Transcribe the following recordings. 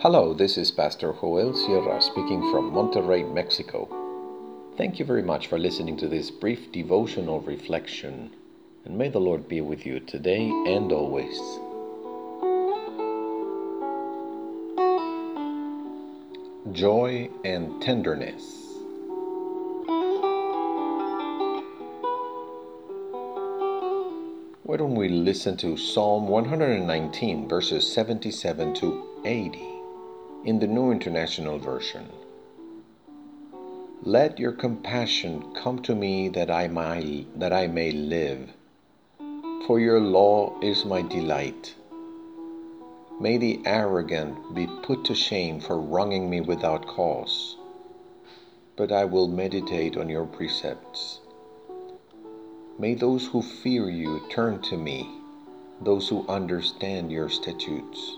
Hello, this is Pastor Joel Sierra speaking from Monterrey, Mexico. Thank you very much for listening to this brief devotional reflection, and may the Lord be with you today and always. Joy and tenderness. Why don't we listen to Psalm 119, verses 77 to 80? In the New International Version. Let your compassion come to me that I may, that I may live, for your law is my delight. May the arrogant be put to shame for wronging me without cause, but I will meditate on your precepts. May those who fear you turn to me, those who understand your statutes.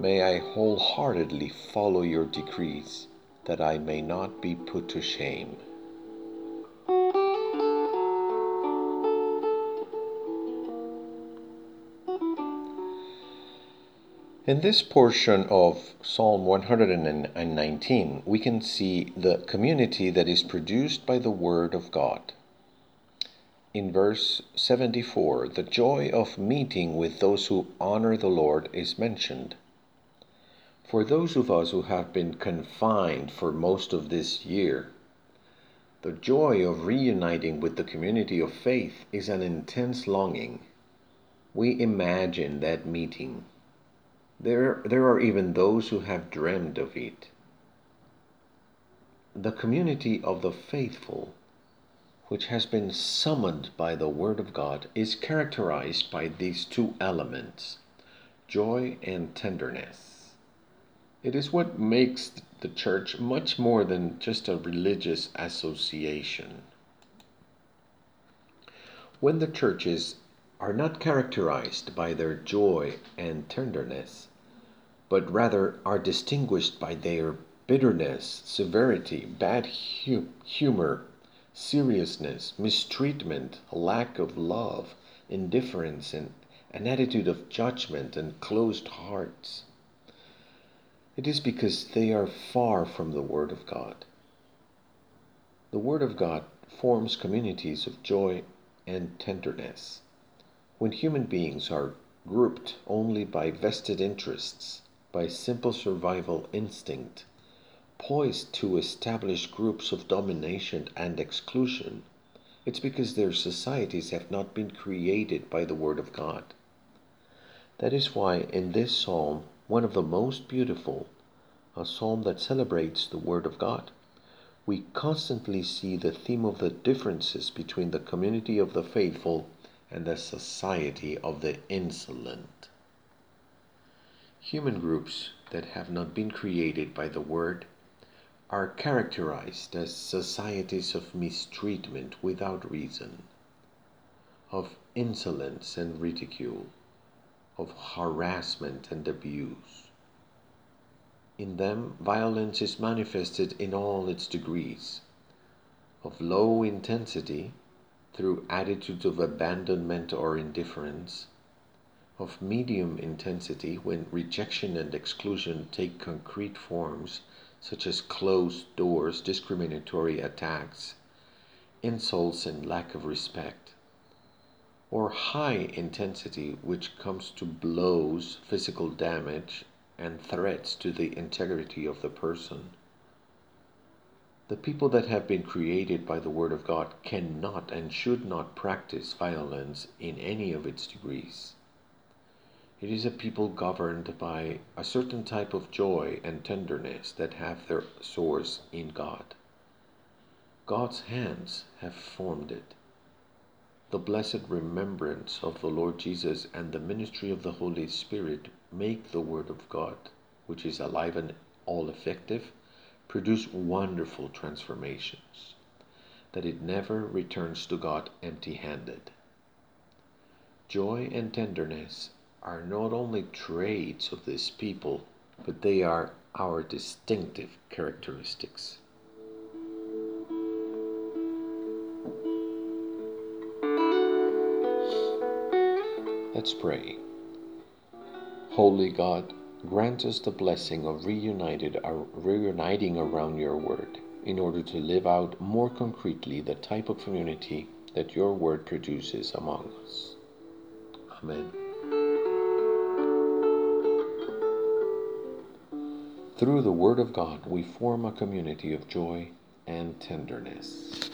May I wholeheartedly follow your decrees, that I may not be put to shame. In this portion of Psalm 119, we can see the community that is produced by the Word of God. In verse 74, the joy of meeting with those who honor the Lord is mentioned. For those of us who have been confined for most of this year, the joy of reuniting with the community of faith is an intense longing. We imagine that meeting. There, there are even those who have dreamed of it. The community of the faithful, which has been summoned by the Word of God, is characterized by these two elements joy and tenderness. It is what makes the church much more than just a religious association. When the churches are not characterized by their joy and tenderness, but rather are distinguished by their bitterness, severity, bad hu- humor, seriousness, mistreatment, lack of love, indifference, and an attitude of judgment and closed hearts it is because they are far from the Word of God. The Word of God forms communities of joy and tenderness. When human beings are grouped only by vested interests, by simple survival instinct, poised to establish groups of domination and exclusion, it's because their societies have not been created by the Word of God. That is why in this psalm one of the most beautiful, a psalm that celebrates the Word of God. We constantly see the theme of the differences between the community of the faithful and the society of the insolent. Human groups that have not been created by the Word are characterized as societies of mistreatment without reason, of insolence and ridicule of harassment and abuse. In them, violence is manifested in all its degrees, of low intensity through attitudes of abandonment or indifference, of medium intensity when rejection and exclusion take concrete forms such as closed doors, discriminatory attacks, insults, and lack of respect or high intensity, which comes to blows, physical damage, and threats to the integrity of the person. The people that have been created by the Word of God cannot and should not practice violence in any of its degrees. It is a people governed by a certain type of joy and tenderness that have their source in God. God's hands have formed it the blessed remembrance of the Lord Jesus and the ministry of the Holy Spirit make the Word of God, which is alive and all effective, produce wonderful transformations, that it never returns to God empty handed. Joy and tenderness are not only traits of this people, but they are our distinctive characteristics. Let's pray. Holy God, Grant us the blessing of reunited, uh, reuniting around your word in order to live out more concretely the type of community that your word produces among us. Amen. Through the Word of God, we form a community of joy and tenderness.